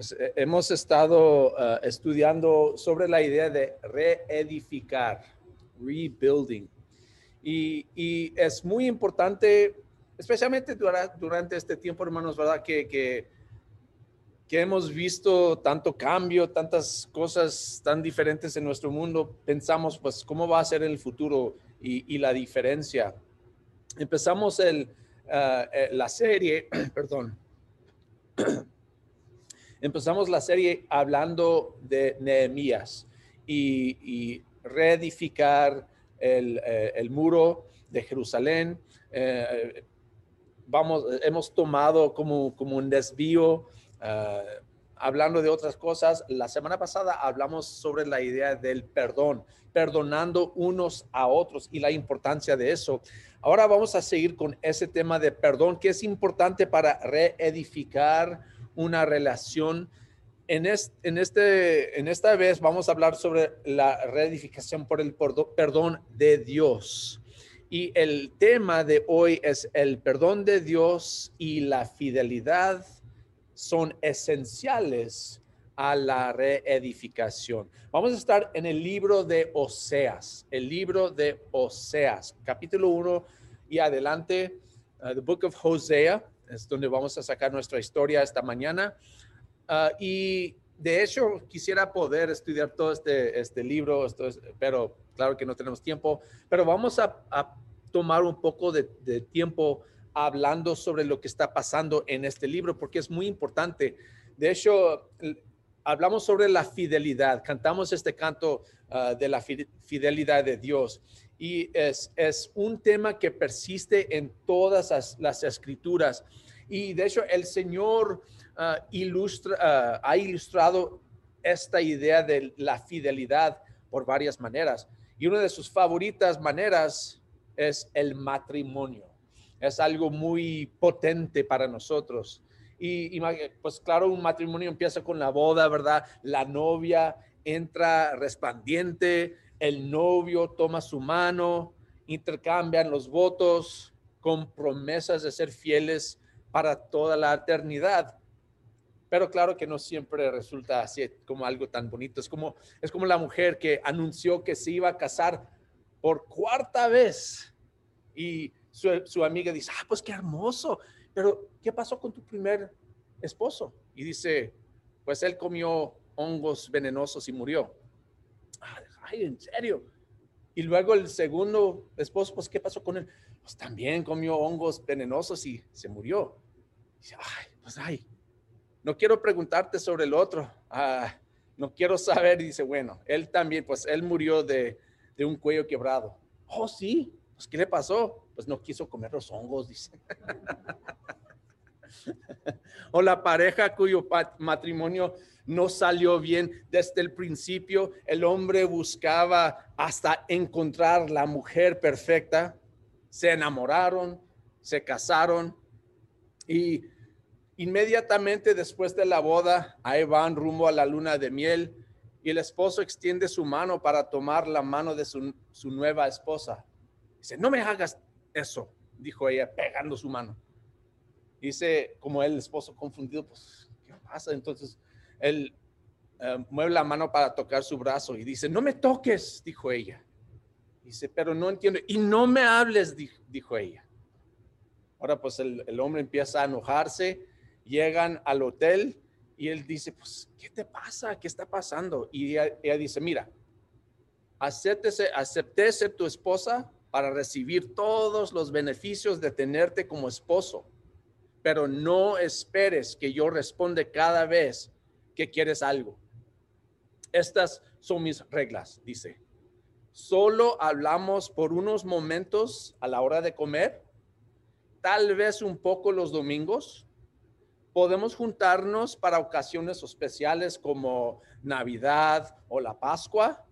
Pues, eh, hemos estado uh, estudiando sobre la idea de reedificar, rebuilding. Y, y es muy importante, especialmente durante, este tiempo, hermanos, ¿verdad? Que, que, que, hemos visto tanto cambio, tantas cosas tan diferentes en nuestro mundo. Pensamos, pues, ¿cómo va a ser el futuro y, y la diferencia? Empezamos el, uh, la serie, perdón empezamos la serie hablando de Nehemías y, reedificar eh, el, muro de Jerusalén. Eh, vamos, hemos tomado como, como un desvío eh, hablando de otras cosas. La semana pasada hablamos sobre la idea del perdón, perdonando unos a otros y la importancia de eso. Ahora vamos a seguir con ese tema de perdón que es importante para reedificar una relación. En, en, este, en esta vez vamos a hablar sobre la reedificación por el perdón de Dios. Y el tema de hoy es el perdón de Dios y la fidelidad son esenciales a la reedificación. Vamos a estar en el libro de Oseas, el libro de Oseas, capítulo 1 y adelante, uh, the book of Hosea es donde vamos a sacar nuestra historia esta mañana. Uh, y de hecho, quisiera poder estudiar todo este, este libro, pero claro que no tenemos tiempo, pero vamos a, tomar un poco de, tiempo hablando sobre lo que está pasando en este libro, porque es muy importante. De hecho, hablamos sobre la fidelidad, cantamos este canto uh, de la fidelidad de Dios y es, es un tema que persiste en todas las, escrituras. Y de hecho, el Señor uh, ilustra, uh, ha ilustrado esta idea de la fidelidad por varias maneras. Y una de sus favoritas maneras es el matrimonio. Es algo muy potente para nosotros. Y, y, pues claro, un matrimonio empieza con la boda, ¿verdad? La novia entra resplandiente, el novio toma su mano, intercambian los votos con promesas de ser fieles para toda la eternidad. Pero claro que no siempre resulta así como algo tan bonito. Es como, es como la mujer que anunció que se iba a casar por cuarta vez y su, su amiga dice, ah, pues qué hermoso, pero ¿qué pasó con tu primer esposo? Y dice, pues él comió hongos venenosos y murió ay, en serio. Y luego el segundo esposo, pues, ¿qué pasó con él? Pues también comió hongos venenosos y se murió. dice, ay, pues, ay, no quiero preguntarte sobre el otro. Ah, no quiero saber. Dice, bueno, él también, pues, él murió de, de un cuello quebrado. Oh, sí, pues, ¿qué le pasó? Pues no quiso comer los hongos, dice. o la pareja cuyo matrimonio no salió bien desde el principio. El hombre buscaba hasta encontrar la mujer perfecta. Se enamoraron, se casaron y inmediatamente después de la boda, ahí van rumbo a la luna de miel y el esposo extiende su mano para tomar la mano de su, nueva esposa. Dice, no me hagas eso, dijo ella, pegando su mano. Dice, como el esposo confundido, pues, ¿qué pasa? Entonces él eh, mueve la mano para tocar su brazo y dice, no me toques, dijo ella. Dice, pero no entiendo. Y no me hables, dijo, ella. Ahora pues el, hombre empieza a enojarse, llegan al hotel y él dice, pues, ¿qué te pasa? ¿Qué está pasando? Y ella, dice, mira, acéptese, acepté ser tu esposa para recibir todos los beneficios de tenerte como esposo, pero no esperes que yo responda cada vez que quieres algo. Estas son mis reglas, dice. Solo hablamos por unos momentos a la hora de comer, tal vez un poco los domingos. Podemos juntarnos para ocasiones especiales como Navidad o la Pascua.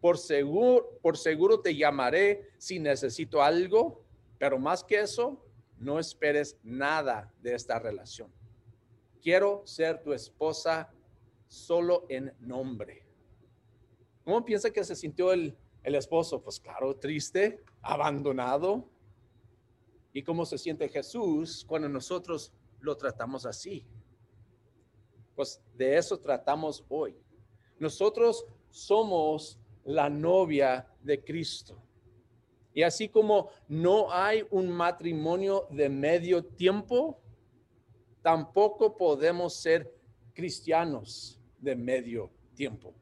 Por seguro, por seguro te llamaré si necesito algo, pero más que eso, no esperes nada de esta relación quiero ser tu esposa solo en nombre. ¿Cómo piensa que se sintió el, el esposo? Pues claro, triste, abandonado. ¿Y cómo se siente Jesús cuando nosotros lo tratamos así? Pues de eso tratamos hoy. Nosotros somos la novia de Cristo. Y así como no hay un matrimonio de medio tiempo, tampoco podemos ser cristianos de medio tiempo.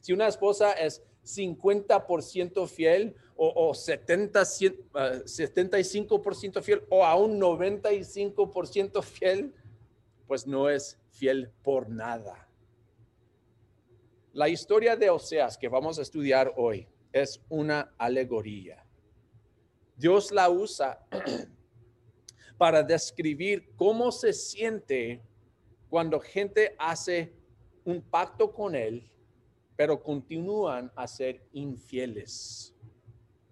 Si una esposa es 50% fiel o, 70, 75% fiel o a un 95% fiel, pues no es fiel por nada. La historia de Oseas que vamos a estudiar hoy es una alegoría. Dios la usa para describir cómo se siente cuando gente hace un pacto con Él, pero continúan a ser infieles.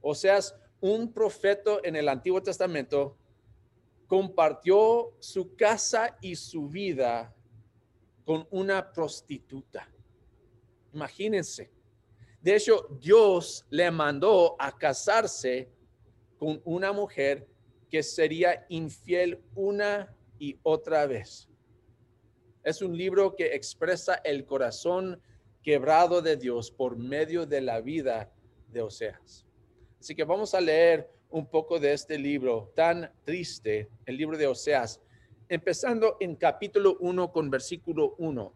O sea, un profeta en el Antiguo Testamento compartió su casa y su vida con una prostituta. Imagínense. De hecho, Dios le mandó a casarse con una mujer que sería infiel una y otra vez. Es un libro que expresa el corazón quebrado de Dios por medio de la vida de Oseas. Así que vamos a leer un poco de este libro tan triste, el libro de Oseas, empezando en capítulo 1 con versículo 1.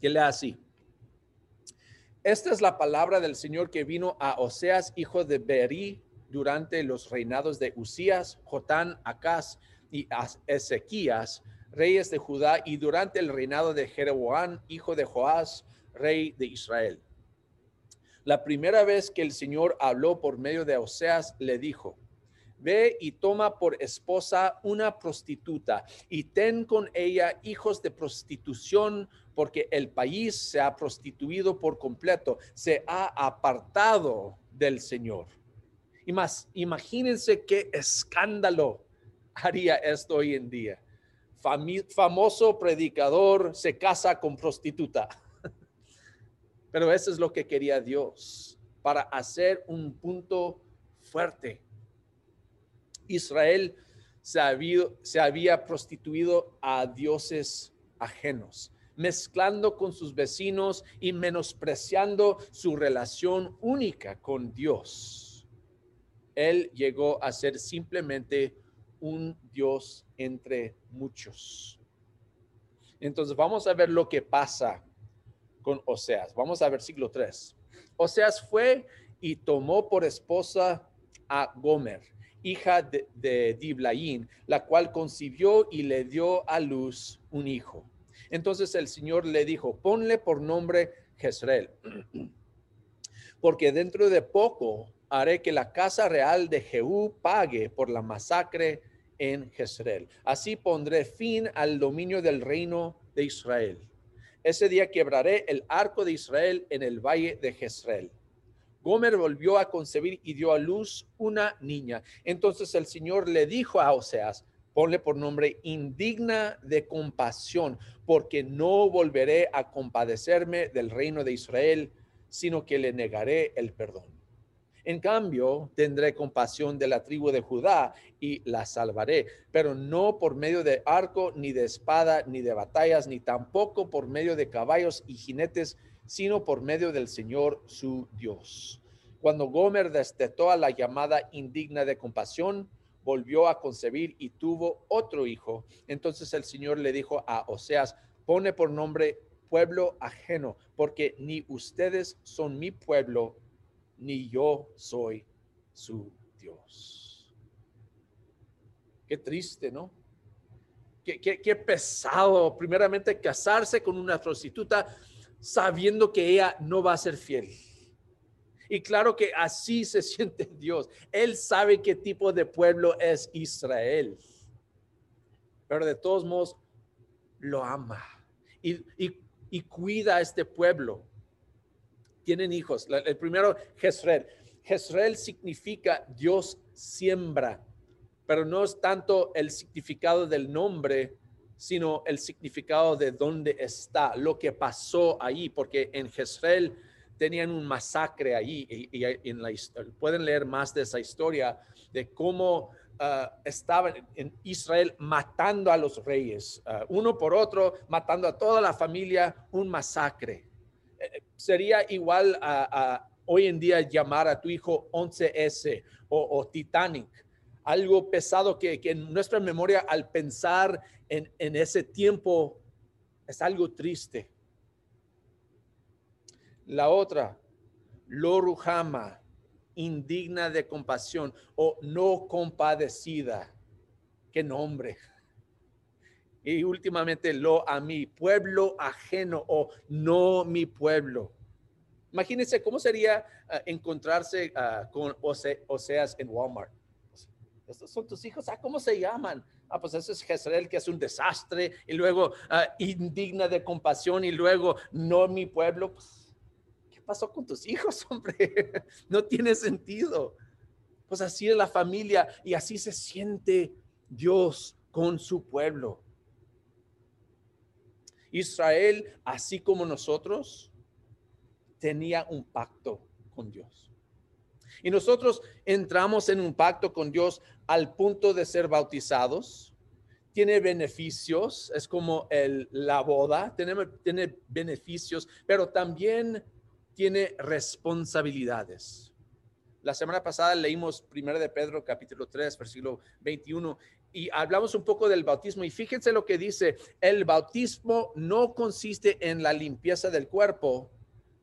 Que lea así. Esta es la palabra del Señor que vino a Oseas, hijo de Beri, durante los reinados de Usías, Jotán, Acaz y Ezequías, reyes de Judá, y durante el reinado de Jeroboam, hijo de Joás, rey de Israel. La primera vez que el Señor habló por medio de Oseas, le dijo, Ve y toma por esposa una prostituta y ten con ella hijos de prostitución, porque el país se ha prostituido por completo, se ha apartado del Señor. Y más, imagínense qué escándalo haría esto hoy en día. famoso predicador se casa con prostituta. Pero eso es lo que quería Dios para hacer un punto fuerte. Israel se había prostituido a dioses ajenos, mezclando con sus vecinos y menospreciando su relación única con Dios. Él llegó a ser simplemente un Dios entre muchos. Entonces vamos a ver lo que pasa con Oseas. Vamos a versículo 3. Oseas fue y tomó por esposa a Gomer, hija de, de la cual concibió y le dio a luz un hijo. Entonces el Señor le dijo, ponle por nombre Jezreel, porque dentro de poco haré que la casa real de Jehú pague por la masacre en Jezreel. Así pondré fin al dominio del reino de Israel. Ese día quebraré el arco de Israel en el valle de Jezreel. Gomer volvió a concebir y dio a luz una niña. Entonces el Señor le dijo a Oseas, ponle por nombre indigna de compasión, porque no volveré a compadecerme del reino de Israel, sino que le negaré el perdón. En cambio, tendré compasión de la tribu de Judá y la salvaré, pero no por medio de arco, ni de espada, ni de batallas, ni tampoco por medio de caballos y jinetes, sino por medio del Señor su Dios. Cuando Gomer destetó a la llamada indigna de compasión, volvió a concebir y tuvo otro hijo. Entonces el Señor le dijo a Oseas, pone por nombre pueblo ajeno, porque ni ustedes son mi pueblo, ni yo soy su Dios. Qué triste, ¿no? Qué, qué, pesado, primeramente, casarse con una prostituta sabiendo que ella no va a ser fiel. Y claro que así se siente Dios. Él sabe qué tipo de pueblo es Israel. Pero de todos modos, lo ama y, y, cuida a este pueblo tienen hijos. El primero, Jezreel. Jezreel significa Dios siembra, pero no es tanto el significado del nombre, sino el significado de dónde está, lo que pasó ahí, porque en Jezreel tenían un masacre ahí y, en la, pueden leer más de esa historia de cómo ah, estaban en Israel matando a los reyes, ah, uno por otro, matando a toda la familia, un masacre. Eh, sería igual a, hoy en día llamar a tu hijo 11S o, Titanic, algo pesado que, en nuestra memoria al pensar en, en ese tiempo es algo triste. La otra, Loruhama, indigna de compasión o no compadecida. Qué nombre. Y últimamente lo a mi pueblo ajeno o no mi pueblo. Imagínense cómo sería ah, encontrarse ah, con Oseas en Walmart. Estos son tus hijos. Ah, ¿cómo se llaman? Ah, pues ese es Jezreel, que es un desastre. Y luego indigna de compasión. Y luego no mi pueblo. Pues, pasó con tus hijos, hombre? No tiene sentido. Pues así es la familia y así se siente Dios con su pueblo. Israel, así como nosotros, tenía un pacto con Dios. Y nosotros entramos en un pacto con Dios al punto de ser bautizados. Tiene beneficios, es como el, la boda, tiene, tiene beneficios, pero también tiene responsabilidades. La semana pasada leímos 1 de Pedro capítulo 3, versículo 21 y hablamos un poco del bautismo y fíjense lo que dice, el bautismo no consiste en la limpieza del cuerpo,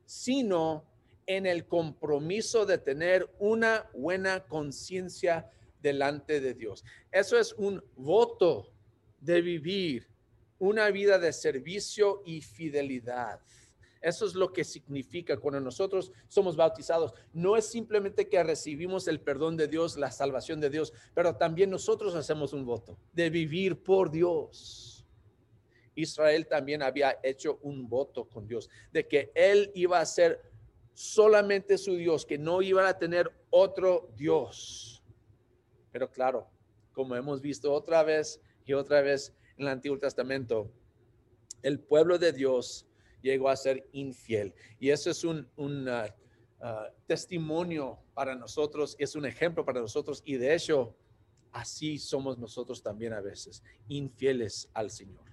sino en el compromiso de tener una buena conciencia delante de Dios. Eso es un voto de vivir una vida de servicio y fidelidad. Eso es lo que significa cuando nosotros somos bautizados. No es simplemente que recibimos el perdón de Dios, la salvación de Dios, pero también nosotros hacemos un voto de vivir por Dios. Israel también había hecho un voto con Dios de que él iba a ser solamente su Dios, que no iba a tener otro Dios. Pero claro, como hemos visto otra vez y otra vez en el Antiguo Testamento, el pueblo de Dios llegó a ser infiel. Y eso es un, uh, uh, testimonio para nosotros, es un ejemplo para nosotros y de hecho así somos nosotros también a veces, infieles al Señor.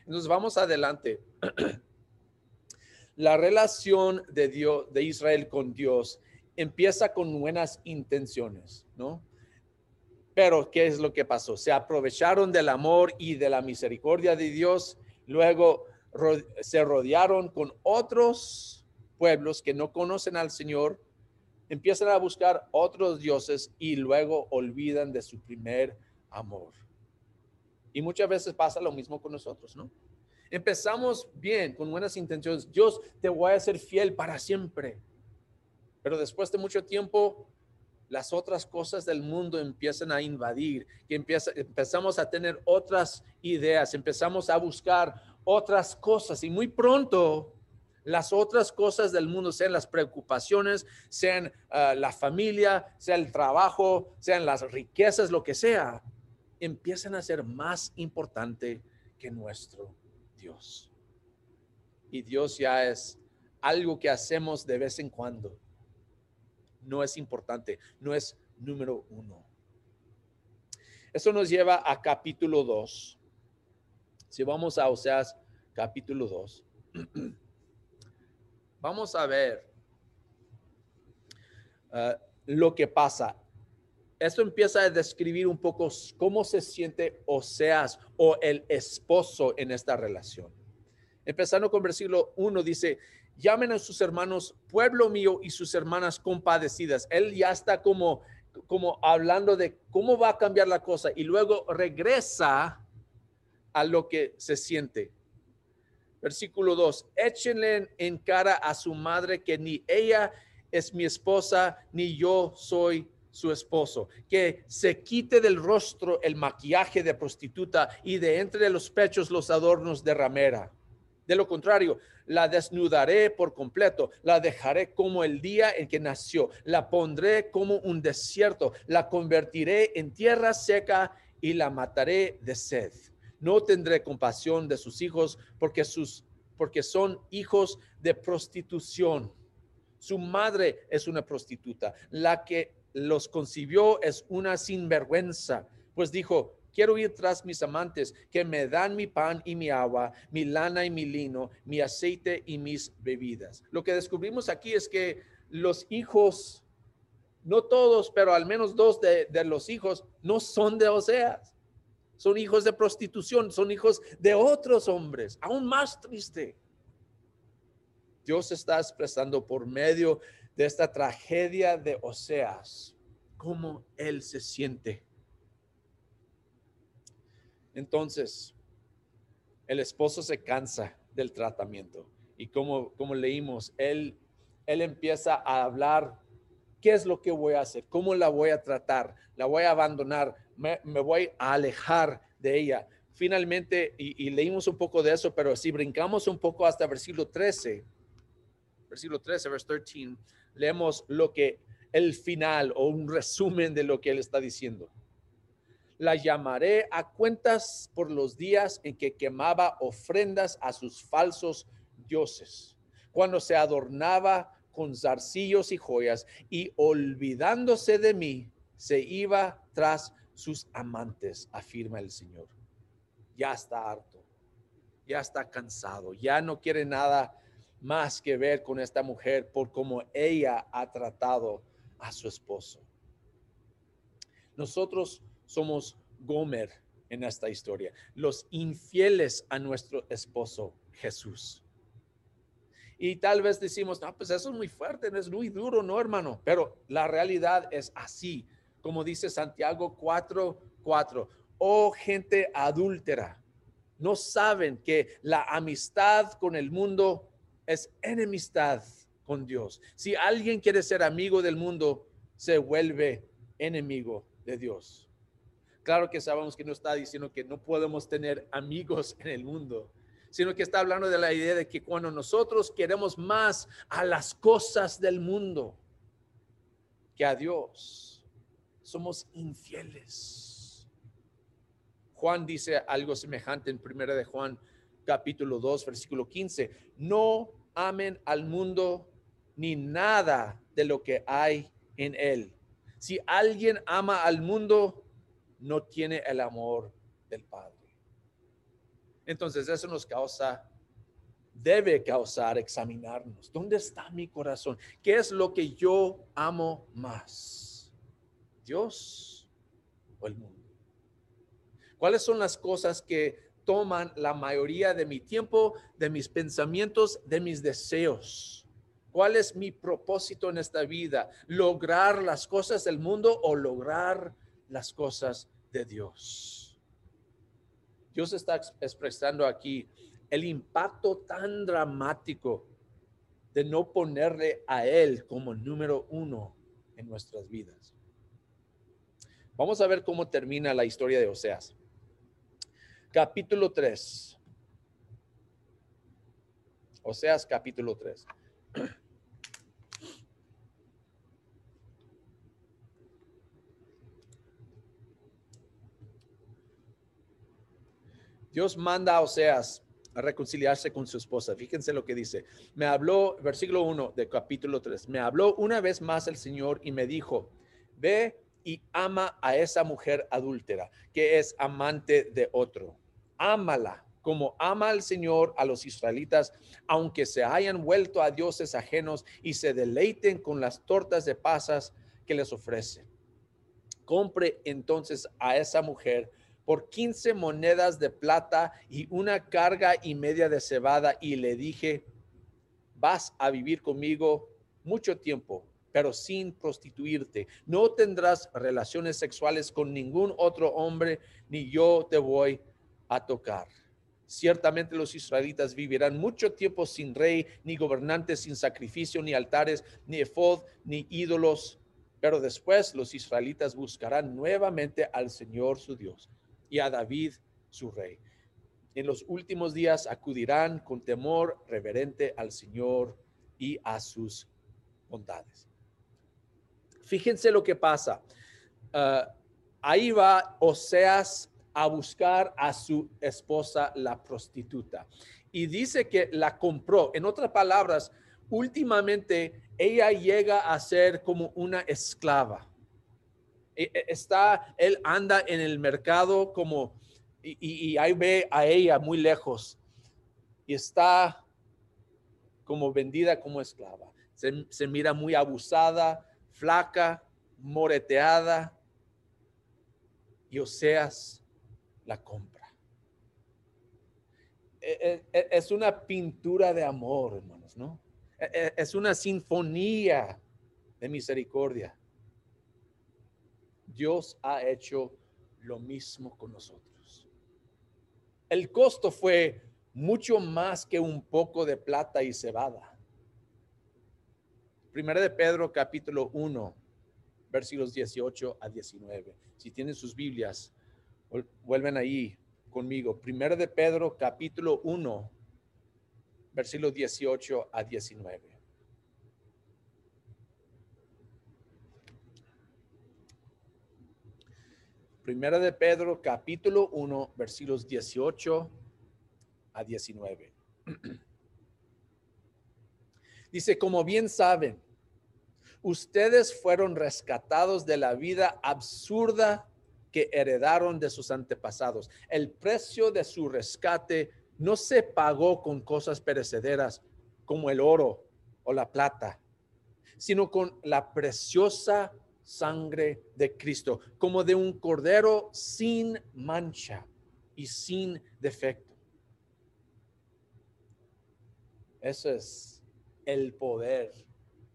Entonces vamos adelante. La relación de Dios, de Israel con Dios, empieza con buenas intenciones, ¿no? Pero, ¿qué es lo que pasó? Se aprovecharon del amor y de la misericordia de Dios, luego se rodearon con otros pueblos que no conocen al Señor, empiezan a buscar otros dioses y luego olvidan de su primer amor. Y muchas veces pasa lo mismo con nosotros, ¿no? Empezamos bien, con buenas intenciones. Dios, te voy a ser fiel para siempre. Pero después de mucho tiempo, las otras cosas del mundo empiezan a invadir, que empieza, empezamos a tener otras ideas, empezamos a buscar otras cosas y muy pronto las otras cosas del mundo, sean las preocupaciones, sean ah, la familia, sea el trabajo, sean las riquezas, lo que sea, empiezan a ser más importante que nuestro Dios. Y Dios ya es algo que hacemos de vez en cuando. No es importante, no es número uno. Eso nos lleva a capítulo 2 si vamos a Oseas capítulo 2, vamos a ver ah, lo que pasa. Esto empieza a describir un poco cómo se siente Oseas o el esposo en esta relación. Empezando con versículo 1 dice, llamen a sus hermanos pueblo mío y sus hermanas compadecidas. Él ya está como, como hablando de cómo va a cambiar la cosa y luego regresa a lo que se siente. Versículo 2, échenle en cara a su madre que ni ella es mi esposa, ni yo soy su esposo, que se quite del rostro el maquillaje de prostituta y de entre los pechos los adornos de ramera. De lo contrario, la desnudaré por completo, la dejaré como el día en que nació, la pondré como un desierto, la convertiré en tierra seca y la mataré de sed no tendré compasión de sus hijos porque, sus, porque son hijos de prostitución. Su madre es una prostituta. La que los concibió es una sinvergüenza, pues dijo, quiero ir tras mis amantes que me dan mi pan y mi agua, mi lana y mi lino, mi aceite y mis bebidas. Lo que descubrimos aquí es que los hijos, no todos, pero al menos dos de, de los hijos, no son de Oseas. Son hijos de prostitución, son hijos de otros hombres, aún más triste. Dios está expresando por medio de esta tragedia de Oseas cómo él se siente. Entonces, el esposo se cansa del tratamiento y como, como leímos, él, él empieza a hablar, ¿qué es lo que voy a hacer? ¿Cómo la voy a tratar? ¿La voy a abandonar? ¿Me, voy a alejar de ella? Finalmente, y, y leímos un poco de eso, pero si brincamos un poco hasta versículo 13, versículo 13, verse 13, leemos lo que el final o un resumen de lo que él está diciendo. La llamaré a cuentas por los días en que quemaba ofrendas a sus falsos dioses, cuando se adornaba con zarcillos y joyas y olvidándose de mí, se iba tras sus amantes, afirma el Señor. Ya está harto, ya está cansado, ya no quiere nada más que ver con esta mujer por cómo ella ha tratado a su esposo. Nosotros somos Gomer en esta historia, los infieles a nuestro esposo Jesús. Y tal vez decimos, no, pues eso es muy fuerte, es muy duro, no, hermano, pero la realidad es así, como dice Santiago 4, 4. Oh gente adúltera, no saben que la amistad con el mundo es enemistad con Dios. Si alguien quiere ser amigo del mundo, se vuelve enemigo de Dios. Claro que sabemos que no está diciendo que no podemos tener amigos en el mundo, sino que está hablando de la idea de que cuando nosotros queremos más a las cosas del mundo que a Dios, somos infieles. Juan dice algo semejante en primera de Juan capítulo 2, versículo 15. No amen al mundo ni nada de lo que hay en él. Si alguien ama al mundo, no tiene el amor del Padre. Entonces eso nos causa, debe causar examinarnos. ¿Dónde está mi corazón? ¿Qué es lo que yo amo más? ¿Dios o el mundo? ¿Cuáles son las cosas que toman la mayoría de mi tiempo, de mis pensamientos, de mis deseos. ¿Cuál es mi propósito en esta vida? ¿Lograr las cosas del mundo o lograr las cosas de Dios? Dios está expresando aquí el impacto tan dramático de no ponerle a Él como número uno en nuestras vidas. Vamos a ver cómo termina la historia de Oseas capítulo 3. Oseas capítulo 3. Dios manda a Oseas a reconciliarse con su esposa. Fíjense lo que dice. Me habló, versículo 1 de capítulo 3, me habló una vez más el Señor y me dijo, ve y ama a esa mujer adúltera, que es amante de otro ámala como ama al Señor a los israelitas, aunque se hayan vuelto a dioses ajenos y se deleiten con las tortas de pasas que les ofrece. Compre entonces a esa mujer por 15 monedas de plata y una carga y media de cebada y le dije, vas a vivir conmigo mucho tiempo, pero sin prostituirte. No tendrás relaciones sexuales con ningún otro hombre, ni yo te voy a tocar. Ciertamente los israelitas vivirán mucho tiempo sin rey, ni gobernantes, sin sacrificio, ni altares, ni efod, ni ídolos. Pero después los israelitas buscarán nuevamente al Señor su Dios y a David su rey. En los últimos días acudirán con temor reverente al Señor y a sus bondades. Fíjense lo que pasa. Ah, ahí va Oseas a buscar a su esposa, la prostituta. Y dice que la compró. En otras palabras, últimamente ella llega a ser como una esclava está, él anda en el mercado como, y, ahí ve a ella muy lejos, y está como vendida como esclava. Se, se mira muy abusada, flaca, moreteada, y Oseas la compra. E, es una pintura de amor, hermanos, ¿no? Es una sinfonía de misericordia. Dios ha hecho lo mismo con nosotros. El costo fue mucho más que un poco de plata y cebada. Primera de Pedro capítulo 1, versículos 18 a 19. Si tienen sus Biblias, vuelven ahí conmigo. Primera de Pedro capítulo 1, versículos 18 a 19. Primera de Pedro, capítulo 1, versículos 18 a 19. Dice, como bien saben, ustedes fueron rescatados de la vida absurda que heredaron de sus antepasados. El precio de su rescate no se pagó con cosas perecederas como el oro o la plata, sino con la preciosa sangre de Cristo, como de un cordero sin mancha y sin defecto. Eso es el poder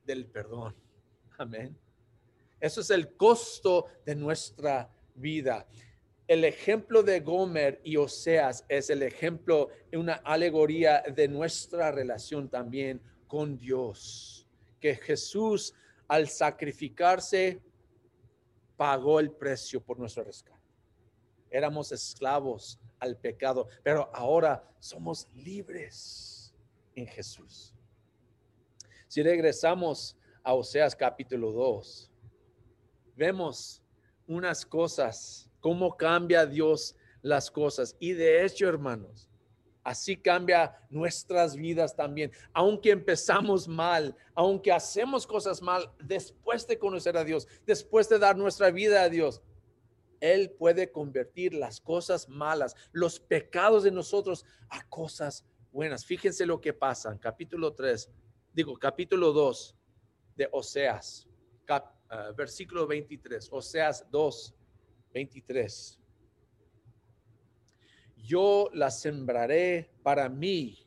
del perdón. Amén. Eso es el costo de nuestra vida. El ejemplo de Gomer y Oseas es el ejemplo, una alegoría de nuestra relación también con Dios. Que Jesús al sacrificarse, pagó el precio por nuestro rescate. Éramos esclavos al pecado, pero ahora somos libres en Jesús. Si regresamos a Oseas capítulo 2, vemos unas cosas, cómo cambia Dios las cosas. Y de hecho, hermanos, Así cambia nuestras vidas también. Aunque empezamos mal, aunque hacemos cosas mal, después de conocer a Dios, después de dar nuestra vida a Dios, Él puede convertir las cosas malas, los pecados de nosotros a cosas buenas. Fíjense lo que pasa en capítulo 3, digo, capítulo 2 de Oseas, ah, versículo 23, Oseas 2, 23 yo la sembraré para mí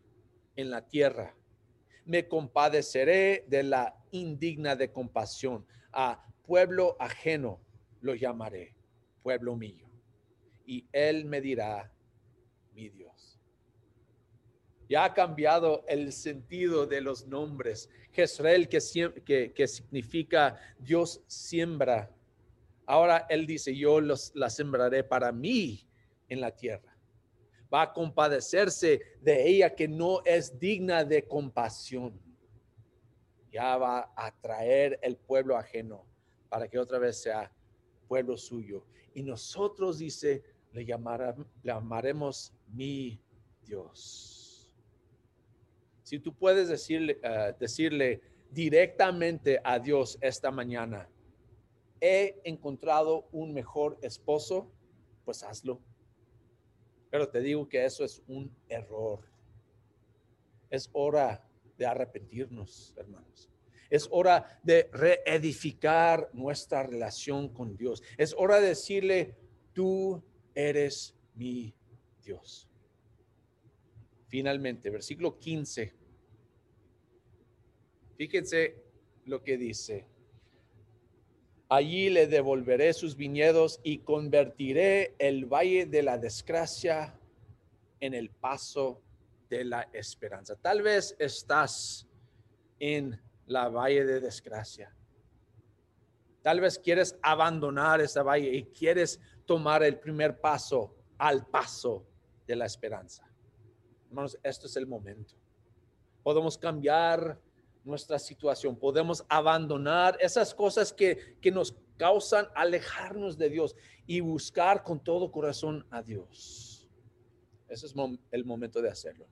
en la tierra. Me compadeceré de la indigna de compasión. A pueblo ajeno lo llamaré, pueblo mío. Y él me dirá, mi Dios. Ya ha cambiado el sentido de los nombres. Jezreel, que, que, que significa Dios siembra. Ahora él dice, yo los, la sembraré para mí en la tierra va a compadecerse de ella que no es digna de compasión. Ya va a traer el pueblo ajeno para que otra vez sea pueblo suyo. Y nosotros, dice, le, llamaremos mi Dios. Si tú puedes decirle, eh, decirle directamente a Dios esta mañana, he encontrado un mejor esposo, pues hazlo pero te digo que eso es un error. Es hora de arrepentirnos, hermanos. Es hora de reedificar nuestra relación con Dios. Es hora de decirle, tú eres mi Dios. Finalmente, versículo 15. Fíjense lo que dice. Allí le devolveré sus viñedos y convertiré el valle de la desgracia en el paso de la esperanza. Tal vez estás en la valle de desgracia. Tal vez quieres abandonar esa valle y quieres tomar el primer paso al paso de la esperanza. Hermanos, esto es el momento. Podemos cambiar nuestra situación, podemos abandonar esas cosas que, que nos causan alejarnos de Dios y buscar con todo corazón a Dios. Ese es el momento de hacerlo.